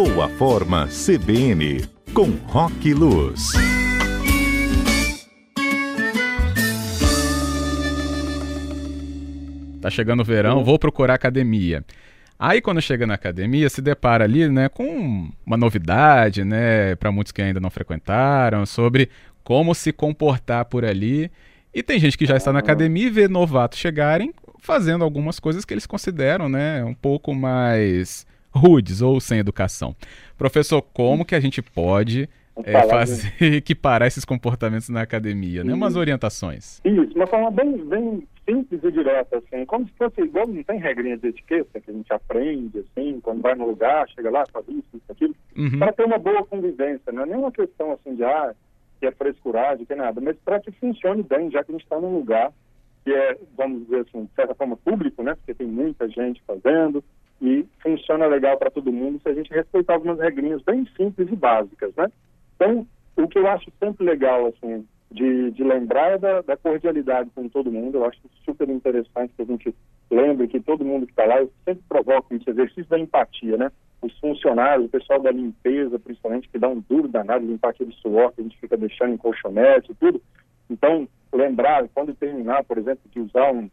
Boa Forma CBN, com Rock Luz. Tá chegando o verão, vou procurar academia. Aí quando chega na academia, se depara ali, né, com uma novidade, né, para muitos que ainda não frequentaram, sobre como se comportar por ali. E tem gente que já está na academia e vê novatos chegarem fazendo algumas coisas que eles consideram, né, um pouco mais rudes ou sem educação. Professor, como que a gente pode é, fazer equiparar esses comportamentos na academia, né? Umas orientações. Isso, uma forma bem, bem simples e direta, assim, como se fosse igual, não tem regrinha de etiqueta que a gente aprende, assim, quando vai no lugar, chega lá, faz isso, isso, aquilo, uhum. para ter uma boa convivência, não é nenhuma questão, assim, de, ah, que é frescuragem, que é nada, mas para que funcione bem, já que a gente está num lugar que é, vamos dizer assim, de certa forma público, né, porque tem muita gente fazendo, e funciona legal para todo mundo se a gente respeitar algumas regrinhas bem simples e básicas, né? Então, o que eu acho sempre legal, assim, de, de lembrar é da, da cordialidade com todo mundo. Eu acho super interessante que a gente lembre que todo mundo que está lá, sempre provoco esse exercício da empatia, né? Os funcionários, o pessoal da limpeza, principalmente, que dá um duro danado limpar aquele suor que a gente fica deixando em colchonete e tudo. Então, lembrar, quando terminar, por exemplo, de usar um,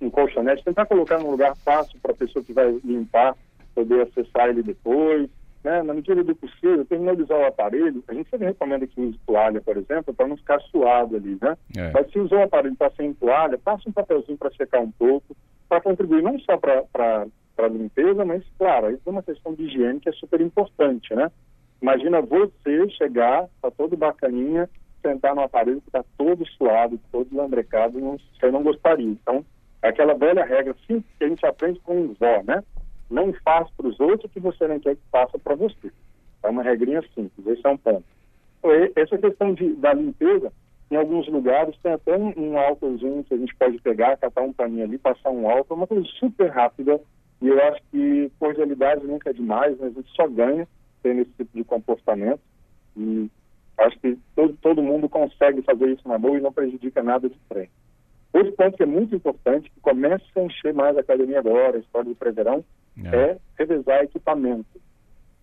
um colchonete, tentar colocar num lugar fácil para a pessoa que vai limpar poder acessar ele depois. Né? Na medida do possível, terminou de usar o aparelho, a gente sempre recomenda que use toalha, por exemplo, para não ficar suado ali, né? É. Mas se usou o aparelho está sem toalha, passa um papelzinho para secar um pouco, para contribuir não só para a limpeza, mas, claro, aí tem uma questão de higiene que é super importante, né? Imagina você chegar, tá todo bacaninha, sentar no aparelho que está todo suado, todo lambrecado, não, você não gostaria. Então, é aquela velha regra simples que a gente aprende com o vó, né? Não faça para os outros o que você não quer que faça para você. É uma regrinha simples, esse é um ponto. Então, essa questão de, da limpeza, em alguns lugares tem até um, um álcoolzinho que a gente pode pegar, catar um paninho ali, passar um álcool, é uma coisa super rápida. E eu acho que cordialidade nunca é demais, mas a gente só ganha tendo esse tipo de comportamento. E acho que todo, todo mundo consegue fazer isso na boa e não prejudica nada de treino. Outro ponto que é muito importante, que começa a encher mais a academia agora, a história do Preverão, é. é revezar equipamento.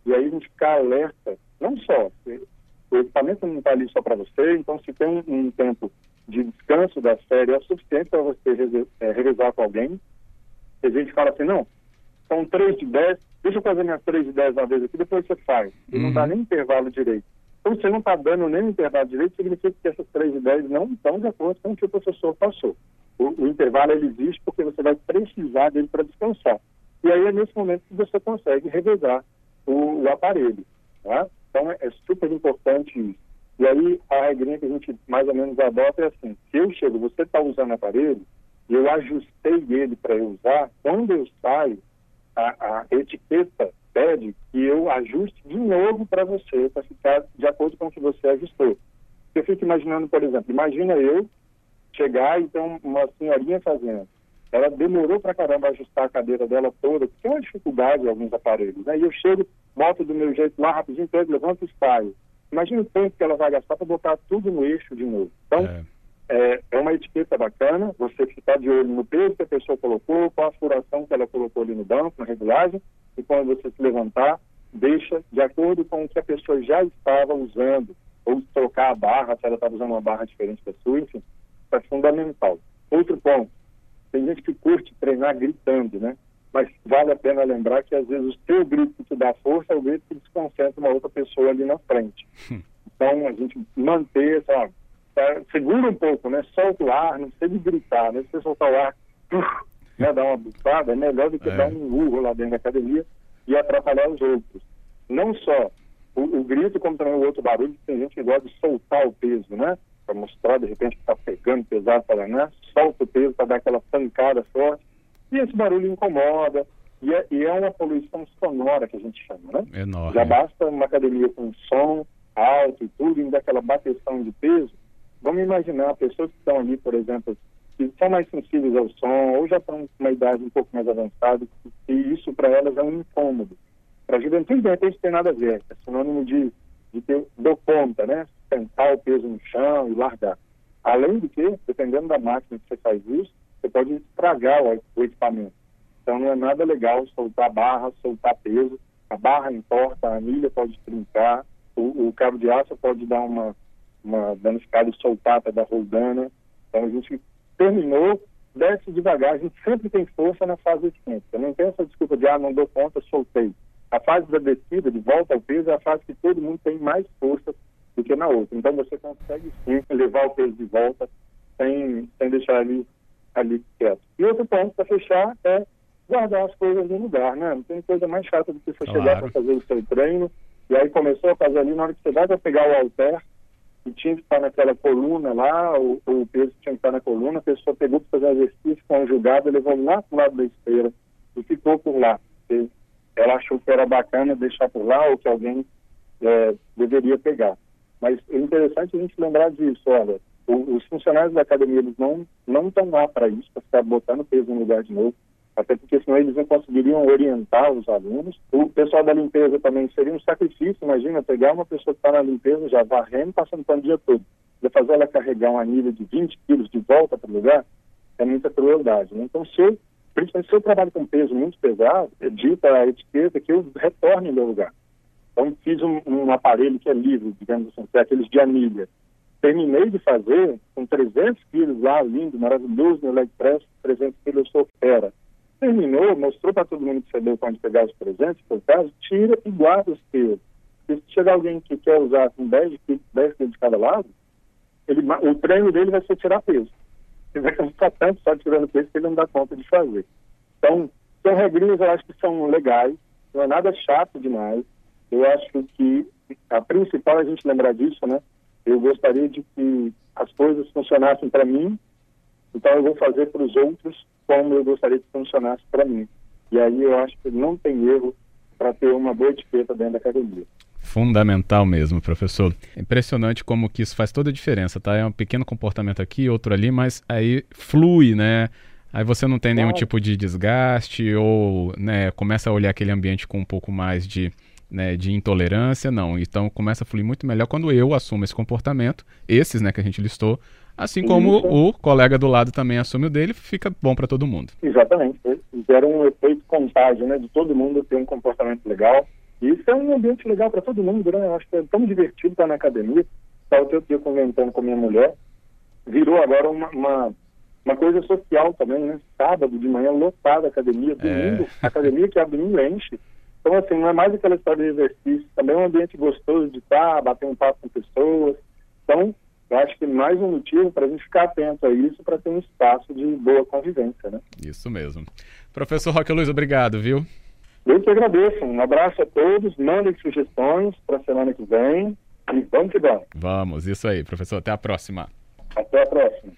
E aí a gente ficar alerta, não só, o equipamento não está ali só para você, então se tem um, um, tempo de descanso da série é o suficiente para você é, revezar com alguém. E a gente fala assim, não, são 3 de 10, deixa eu fazer minhas 3 de 10 uma vez aqui, depois você faz. E uhum. não dá nem intervalo direito. Então, você não está dando nem intervalo direito, significa que essas 3 e 10 não estão de acordo com o que o professor passou. O, o intervalo ele existe porque você vai precisar dele para descansar. E aí é nesse momento que você consegue revezar o, o aparelho. Tá? Então é, é, super importante isso. E aí a regrinha que a gente mais ou menos adota é assim, se eu chego, você está usando o aparelho, e eu ajustei ele para eu usar, quando eu saio, a, a etiqueta pede que eu ajuste de novo para você, para ficar de acordo com o que você ajustou. Eu fico imaginando, por exemplo, imagina eu chegar e ter uma senhorinha fazendo. Ela demorou para caramba ajustar a cadeira dela toda, porque é uma dificuldade em alguns aparelhos. Né? E eu chego, boto do meu jeito lá rapidinho, pego, levanto e saio. Imagina o tempo que ela vai gastar para botar tudo no eixo de novo. Então, é. É, é, uma etiqueta bacana, você ficar de olho no peso que a pessoa colocou, qual a furação que ela colocou ali no banco, na regulagem, e quando você se levantar, deixa de acordo com o que a pessoa já estava usando, ou trocar a barra, se ela estava usando uma barra diferente da sua, enfim, é fundamental. Outro ponto, tem gente que curte treinar gritando, né? Mas vale a pena lembrar que às vezes o seu grito que te dá força é o grito que desconcentra uma outra pessoa ali na frente. Então, a gente manter, tá, segura um pouco, né? Solta o ar, não precisa de gritar, né? Se você soltar o ar, né, dar uma bufada, é melhor do que é. dar um urro lá dentro da academia e atrapalhar os outros. Não só o, o grito, como também o outro barulho, tem gente que gosta de soltar o peso, né? Para mostrar, de repente, que está pegando pesado, para né? solta o peso para dar aquela pancada forte. E esse barulho incomoda. E é, e é uma poluição sonora que a gente chama, né? Enorme. Já basta uma academia com som alto e tudo, e daquela bateção de peso. Vamos imaginar pessoas que estão ali, por exemplo, que são mais sensíveis ao som ou já estão com uma idade um pouco mais avançada e isso para elas é um incômodo. Para a juventude, de repente, tem nada a ver. É sinônimo de, de ter, dou conta, né? Sentar o peso no chão e largar. Além de que, dependendo da máquina que você faz isso, você pode estragar o, o equipamento. Então, não é nada legal soltar barra, soltar peso. a barra importa, a anilha pode trincar, o, o cabo de aço pode dar uma, uma danificada e soltar da roldana. Então a gente terminou, desce devagar, a gente sempre tem força na fase descida. Não tem essa desculpa de, ah, não dou conta, soltei. A fase da descida, de volta ao peso, é a fase que todo mundo tem mais força do que na outra. Então você consegue sim levar o peso de volta sem, sem deixar ele ali quieto. E outro ponto para fechar é guardar as coisas no lugar, né? Não tem coisa mais chata do que você claro. chegar para fazer o seu treino e aí começou a fazer ali, na hora que você vai para pegar o halter, e tinha que estar naquela coluna lá, o, o peso tinha que estar na coluna, a pessoa pegou para fazer exercício conjugado, levou lá para o lado da esteira e ficou por lá. Ela achou que era bacana deixar por lá ou que alguém é, deveria pegar. Mas é interessante a gente lembrar disso, olha, o, os funcionários da academia eles não não estão lá para isso, para ficar botando peso no lugar de novo até porque senão eles não conseguiriam orientar os alunos. O pessoal da limpeza também seria um sacrifício, imagina, pegar uma pessoa que está na limpeza, já varrendo, passando pano o dia todo, e fazer ela carregar uma anilha de 20 quilos de volta para o lugar, é muita crueldade. Né? Então, se eu, principalmente se eu trabalho com peso muito pesado, é dita a etiqueta que eu retorne ao lugar. Então, fiz um, um, aparelho que é livre, digamos assim, que é aqueles de anilha. Terminei de fazer com 300 quilos lá, lindo, maravilhoso, no leg press, 300 quilos eu sou fera terminou, mostrou para todo mundo que deu quando pegar os presentes, por caso, tira e guarda os teus. Se chegar alguém que quer usar com 10 quilos, 10 quilos de cada lado, ele, o treino dele vai ser tirar peso. Ele vai ficar tanto só tirando peso que ele não dá conta de fazer. Então, são regrinhas eu acho que são legais, não é nada chato demais. Eu acho que a principal é a gente lembrar disso, né? Eu gostaria de que as coisas funcionassem para mim, então eu vou fazer para os outros como eu gostaria que funcionasse para mim. E aí eu acho que não tem erro para ter uma boa etiqueta dentro da academia. Fundamental mesmo, professor. Impressionante como que isso faz toda a diferença, tá? É um pequeno comportamento aqui, outro ali, mas aí flui, né? Aí você não tem nenhum tipo de desgaste ou né, começa a olhar aquele ambiente com um pouco mais de, né, de intolerância, não. Então começa a fluir muito melhor quando eu assumo esse comportamento, esses né, que a gente listou, Assim como Isso. o colega do lado também assume o dele, fica bom para todo mundo. Exatamente. Gera um efeito contágio, né? De todo mundo ter um comportamento legal. E isso é um ambiente legal para todo mundo, né? Eu acho que é tão divertido estar na academia. Estava outro dia comentando com minha mulher. Virou agora uma, uma, uma, coisa social também, né? Sábado de manhã, lotada a academia. É. Domingo, é. academia que abre domingo enche. Então, assim, não é mais aquela história de exercício. Também é um ambiente gostoso de estar, bater um papo com pessoas. Então, eu acho que mais um motivo para a gente ficar atento a isso, para ter um espaço de boa convivência, né? Isso mesmo. Professor Roque Luiz, obrigado, viu? Eu que agradeço. Um abraço a todos. Mandem sugestões para a semana que vem. E vamos que vamos. Vamos, isso aí, professor. Até a próxima. Até a próxima.